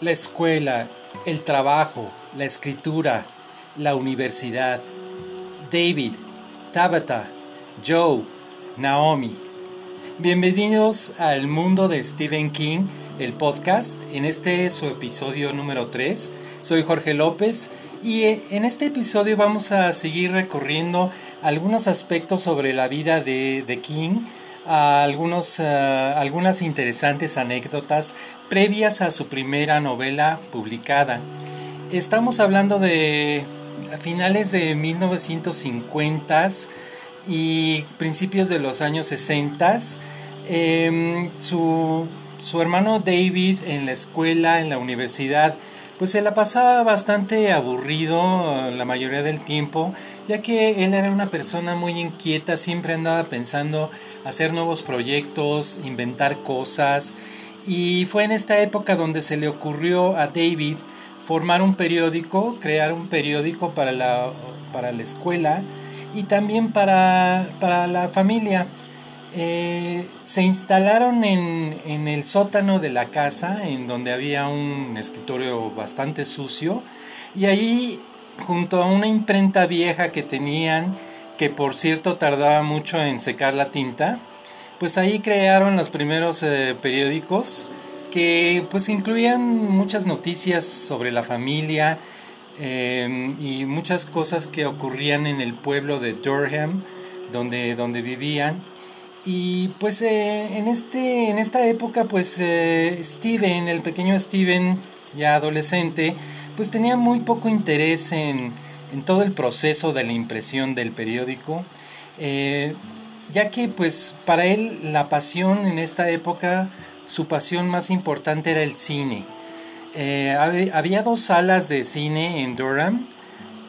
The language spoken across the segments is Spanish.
la escuela, el trabajo, la escritura, la universidad. David, Tabitha, Joe, Naomi. Bienvenidos al mundo de Stephen King, el podcast. En este es su episodio número 3. Soy Jorge López y eh, en este episodio vamos a seguir recorriendo algunos aspectos sobre la vida de, King, algunos, eh, algunas interesantes anécdotas previas a su primera novela publicada. Estamos hablando de finales de 1950 y principios de los años 60. Em, su, su hermano David en la escuela, en la universidad, pues se la pasaba bastante aburrido la mayoría del tiempo, ya que él era una persona muy inquieta, siempre andaba pensando hacer nuevos proyectos, inventar cosas, y fue en esta época donde se le ocurrió a David formar un periódico, crear un periódico para la, para la escuela y también para, para la familia. Eh, se instalaron en, el sótano de la casa, en donde había un escritorio bastante sucio, y ahí, junto a una imprenta vieja que tenían, que por cierto tardaba mucho en secar la tinta, pues ahí crearon los primeros eh, periódicos que pues incluían muchas noticias sobre la familia eh, y muchas cosas que ocurrían en el pueblo de Durham, donde, donde vivían. Y pues eh, en, este, en esta época, pues eh, Steven, el pequeño Steven, ya adolescente, pues tenía muy poco interés en, todo el proceso de la impresión del periódico, eh, ya que pues para él la pasión en esta época, su pasión más importante era el cine. había dos salas de cine en Durham,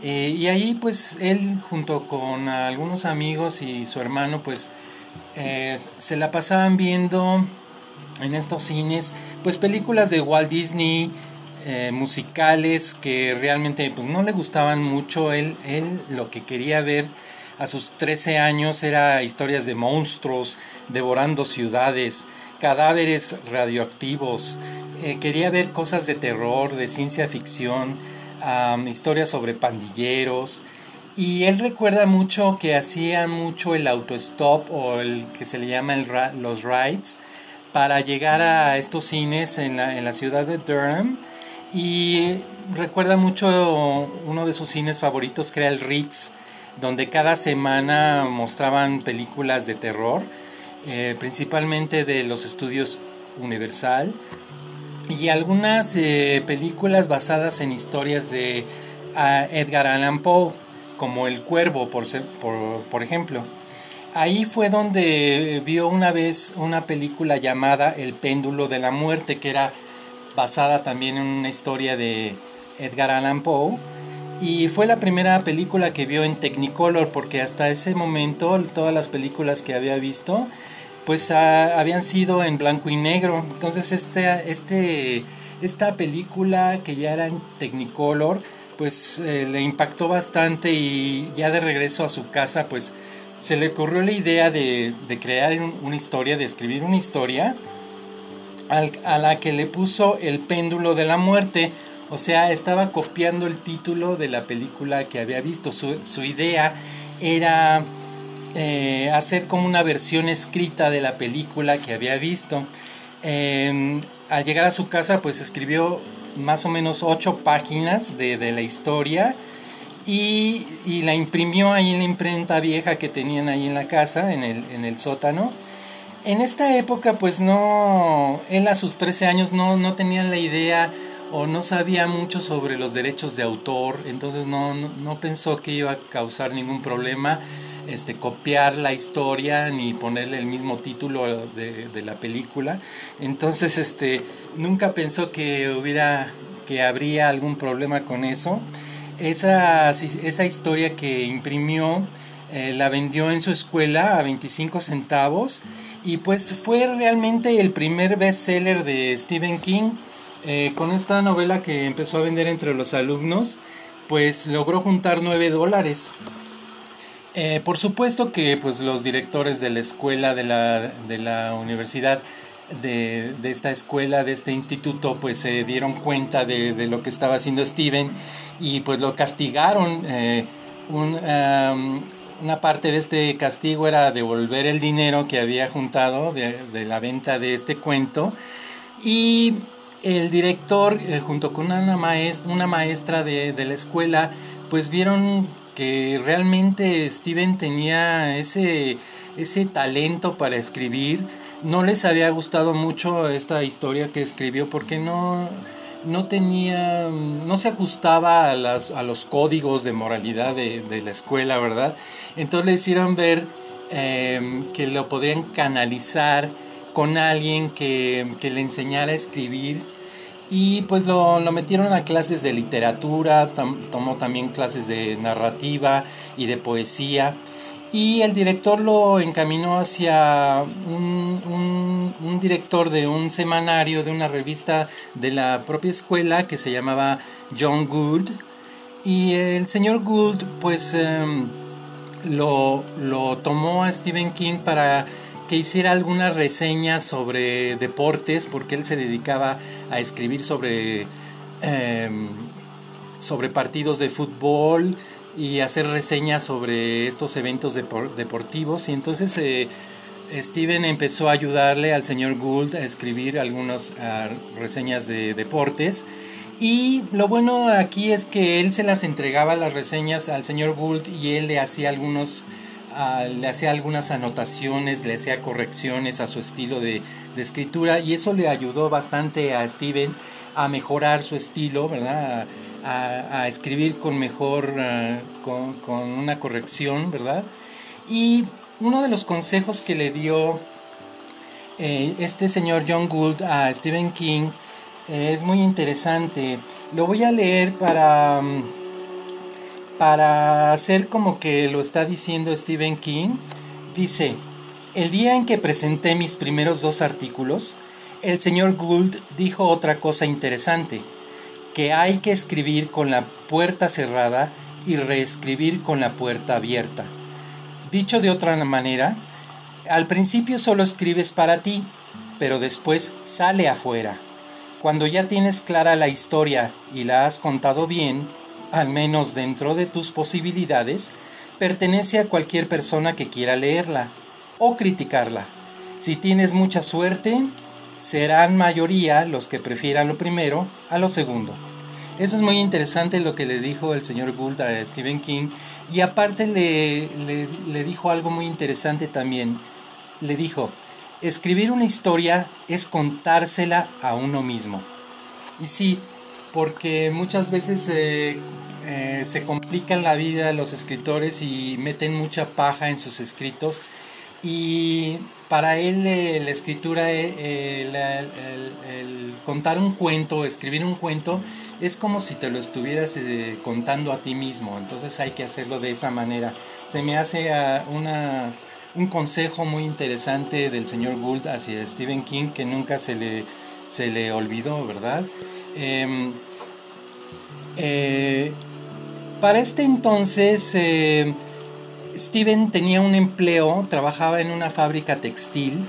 y ahí pues él junto con algunos amigos y su hermano pues eh, se la pasaban viendo en estos cines, pues películas de Walt Disney, eh, musicales que realmente pues no le gustaban mucho. Él, él lo que quería ver a sus 13 años era historias de monstruos, devorando ciudades, cadáveres radioactivos. Eh, quería ver cosas de terror, de ciencia ficción, historias sobre pandilleros. Y él recuerda mucho que hacía mucho el autostop o el que se le llama los rides para llegar a estos cines en la ciudad de Durham. Y recuerda mucho uno de sus cines favoritos que era el Ritz, donde cada semana mostraban películas de terror, eh, principalmente de los estudios Universal, y algunas eh, películas basadas en historias de ah, Edgar Allan Poe como El Cuervo, por, por, ejemplo. Ahí fue donde vio una vez una película llamada El péndulo de la muerte, que era basada también en una historia de Edgar Allan Poe. Y fue la primera película que vio en Technicolor, porque hasta ese momento todas las películas que había visto, pues ah, habían sido en blanco y negro. Entonces este, este, esta película que ya era en Technicolor, pues eh, le impactó bastante y ya de regreso a su casa pues se le ocurrió la idea de, crear una historia, de escribir una historia a la que le puso el péndulo de la muerte. O sea, estaba copiando el título de la película que había visto. Su, idea era eh, hacer como una versión escrita de la película que había visto. Em, al llegar a su casa, pues escribió más o menos ocho páginas de, la historia y, la imprimió ahí en la imprenta vieja que tenían ahí en la casa, en el, en el sótano. En esta época, pues no, él a sus 13 años no, no tenía la idea o no sabía mucho sobre los derechos de autor, entonces no, no pensó que iba a causar ningún problema este, copiar la historia ni ponerle el mismo título de, la película. Entonces, este, nunca pensó que hubiera, que habría algún problema con eso. Esa, esa historia que imprimió eh, la vendió en su escuela a 25 centavos y pues fue realmente el primer bestseller de Stephen King. Eh, con esta novela que empezó a vender entre los alumnos, pues logró juntar 9 dólares. Eh, por supuesto que pues, los directores de la escuela, de la, universidad, de, esta escuela, de este instituto, pues se dieron cuenta de, lo que estaba haciendo Steven y pues lo castigaron. Eh, una parte de este castigo era devolver el dinero que había juntado de, la venta de este cuento. Y el director eh, junto con una maestra, de la escuela pues vieron que realmente Steven tenía ese, ese talento para escribir. No les había gustado mucho esta historia que escribió porque no, no tenía, no se ajustaba a, las, a los códigos de moralidad de, la escuela, ¿verdad? Entonces le hicieron ver em, que lo podían canalizar con alguien que, le enseñara a escribir y pues lo, lo, metieron a clases de literatura, tomó también clases de narrativa y de poesía y el director lo encaminó hacia un, director de un semanario, de una revista de la propia escuela que se llamaba John Gould. Y el señor Gould pues em, lo, tomó a Stephen King para que hiciera algunas reseñas sobre deportes, porque él se dedicaba a escribir sobre, em, sobre partidos de fútbol, y hacer reseñas sobre estos eventos deportivos y entonces eh, Steven empezó a ayudarle al señor Gould a escribir algunas reseñas de deportes y lo bueno aquí es que él se las entregaba las reseñas al señor Gould y él le hacía algunos le hacía algunas anotaciones, le hacía correcciones a su estilo de, escritura y eso le ayudó bastante a Steven a mejorar su estilo, ¿verdad? a, escribir con mejor, eh, con, una corrección, ¿verdad? Y uno de los consejos que le dio eh, este señor John Gould a Stephen King eh, es muy interesante. Lo voy a leer para, mm, para hacer como que lo está diciendo Stephen King. Dice, el día en que presenté mis primeros dos artículos, el señor Gould dijo otra cosa interesante que hay que escribir con la puerta cerrada y reescribir con la puerta abierta. Dicho de otra manera, al principio solo escribes para ti, pero después sale afuera. Cuando ya tienes clara la historia y la has contado bien, al menos dentro de tus posibilidades, pertenece a cualquier persona que quiera leerla o criticarla. Si tienes mucha suerte, serán mayoría los que prefieran lo primero a lo segundo. Eso es muy interesante lo que le dijo el señor Gould a Stephen King y aparte le, le, dijo algo muy interesante también. Le dijo, escribir una historia es contársela a uno mismo. Y sí, porque muchas veces eh, eh, se complican la vida los escritores y meten mucha paja en sus escritos y para él eh, la escritura, eh, el, contar un cuento, escribir un cuento, es como si te lo estuvieras eh, contando a ti mismo. Entonces hay que hacerlo de esa manera. Se me hace ah, una, un consejo muy interesante del señor Gould hacia Stephen King que nunca se le, se le olvidó, ¿verdad? Em, para este entonces Steven tenía un empleo, trabajaba en una fábrica textil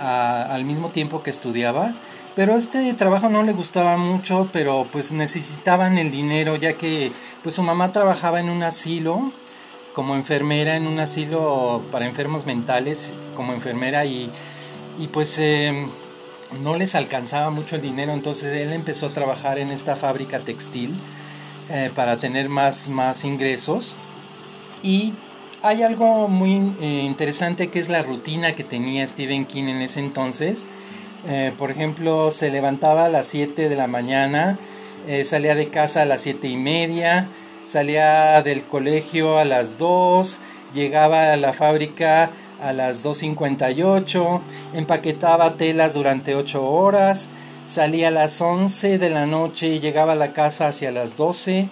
al mismo tiempo que estudiaba, pero este trabajo no le gustaba mucho, pero pues necesitaban el dinero ya que pues su mamá trabajaba en un asilo como enfermera en un asilo para enfermos mentales como enfermera y, pues em, no les alcanzaba mucho el dinero, entonces él empezó a trabajar en esta fábrica textil eh, para tener más, más ingresos y hay algo muy eh, interesante que es la rutina que tenía Stephen King en ese entonces. Eh, por ejemplo, se levantaba a las 7 de la mañana, eh, salía de casa a las 7 y media, salía del colegio a las 2, llegaba a la fábrica a las 2.58, empaquetaba telas durante 8 horas, salía a las 11 de la noche y llegaba a la casa hacia las 12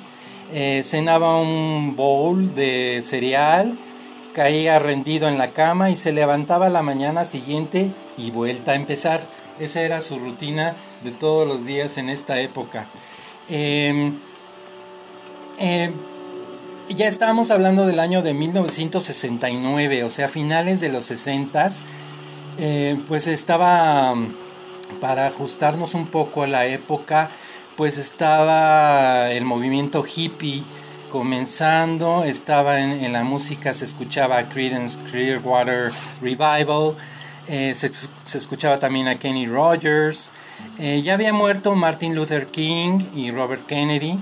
eh, cenaba un bowl de cereal, caía rendido en la cama y se levantaba la mañana siguiente y vuelta a empezar. Esa era su rutina de todos los días en esta época. Em, em, ya estábamos hablando del año de 1969, o sea, finales de los 60, eh, pues estaba para ajustarnos un poco a la época, pues estaba el movimiento hippie comenzando, estaba en, la música, se escuchaba Creedence Clearwater Revival, eh, se, escuchaba también a Kenny Rogers, eh, ya había muerto Martin Luther King y Robert Kennedy,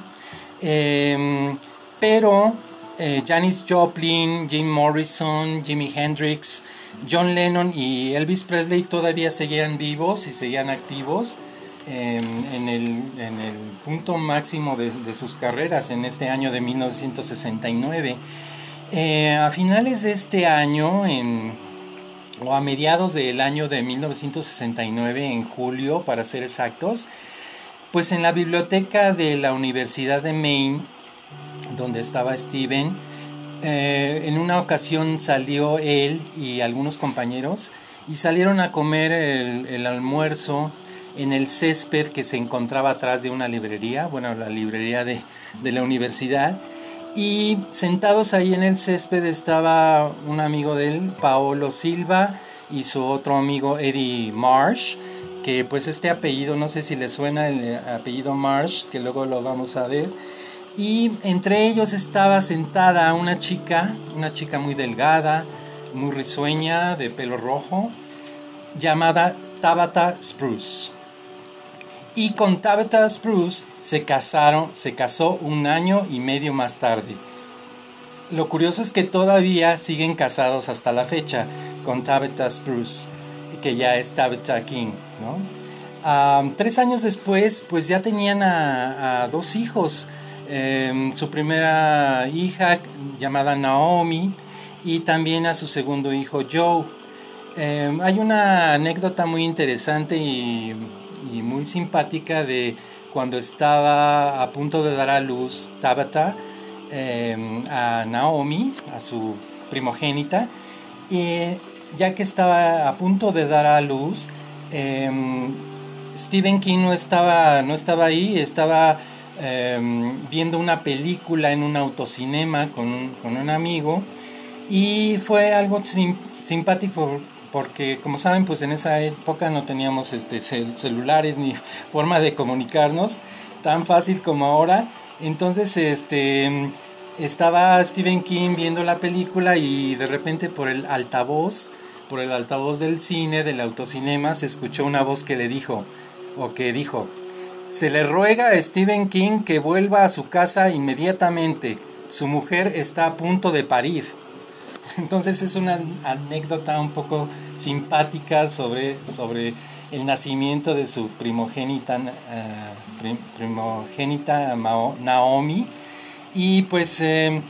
em, pero eh, Janis Joplin, Jim Morrison, Jimi Hendrix, John Lennon y Elvis Presley todavía seguían vivos y seguían activos en, el, punto máximo de, sus carreras en este año de 1969. Eh, a finales de este año, o a mediados del año de 1969, en julio para ser exactos, pues en la biblioteca de la Universidad de Maine, donde estaba Steven, eh, en una ocasión salió él y algunos compañeros y salieron a comer el, almuerzo en el césped que se encontraba atrás de una librería, bueno, la librería de, de la universidad. Y sentados ahí en el césped estaba un amigo de él, Paolo Silva, y su otro amigo Eddie Marsh, que pues este apellido, no sé si le suena el apellido Marsh, que luego lo vamos a ver y entre ellos estaba sentada una chica, una chica muy delgada, muy risueña, de pelo rojo, llamada Tabitha Spruce. Y con Tabitha Spruce se casaron, se casó un año y medio más tarde. Lo curioso es que todavía siguen casados hasta la fecha con Tabitha Spruce, que ya es Tabitha King, tres años después, pues ya tenían a dos hijos. Em, su primera hija llamada Naomi y también a su segundo hijo Joe. Em, hay una anécdota muy interesante y, muy simpática de cuando estaba a punto de dar a luz Tabata em, a Naomi, a su primogénita, y ya que estaba a punto de dar a luz, Stephen King no estaba, no estaba ahí, estaba Em, viendo una película en un autocinema con con un amigo y fue algo simpático porque como saben pues en esa época no teníamos este, celulares ni forma de comunicarnos tan fácil como ahora entonces este estaba Stephen King viendo la película y de repente por el altavoz por el altavoz del cine del autocinema se escuchó una voz que le dijo o que dijo se le ruega a Stephen King que vuelva a su casa inmediatamente. Su mujer está a punto de parir. Entonces es una anécdota un poco simpática sobre, sobre el nacimiento de su primogénita, eh, primogénita Naomi. Y pues eh,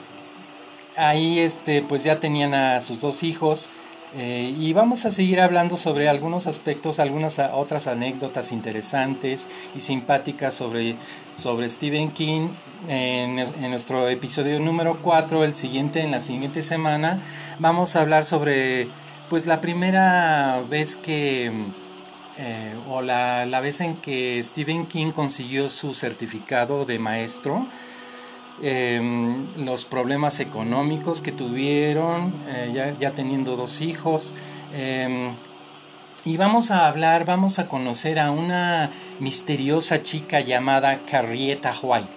ahí este, pues ya tenían a sus dos hijos. Eh, y vamos a seguir hablando sobre algunos aspectos, algunas otras anécdotas interesantes y simpáticas sobre, sobre Stephen King en, nuestro episodio número 4, el siguiente, en la siguiente semana. Vamos a hablar sobre pues la primera vez que, eh, o la, la vez en que Stephen King consiguió su certificado de maestro Em, los problemas económicos que tuvieron, eh, ya, teniendo dos hijos. Em, y vamos a hablar, vamos a conocer a una misteriosa chica llamada Carrieta White.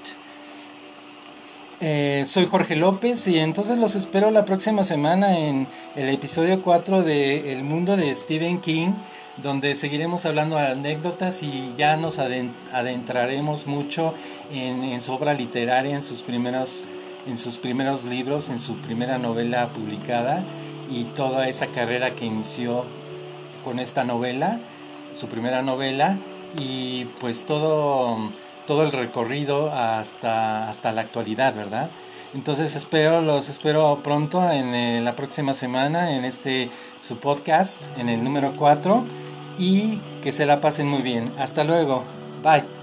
Eh, soy Jorge López y entonces los espero la próxima semana en el episodio 4 de El mundo de Stephen King donde seguiremos hablando de anécdotas y ya nos adentraremos mucho en, su obra literaria, en sus, primeros, en sus primeros libros, en su primera novela publicada y toda esa carrera que inició con esta novela, su primera novela y pues todo, todo el recorrido hasta, hasta la actualidad, ¿verdad? Entonces espero, los espero pronto en, en la próxima semana en este su podcast, en el número 4 y que se la pasen muy bien. Hasta luego. Bye.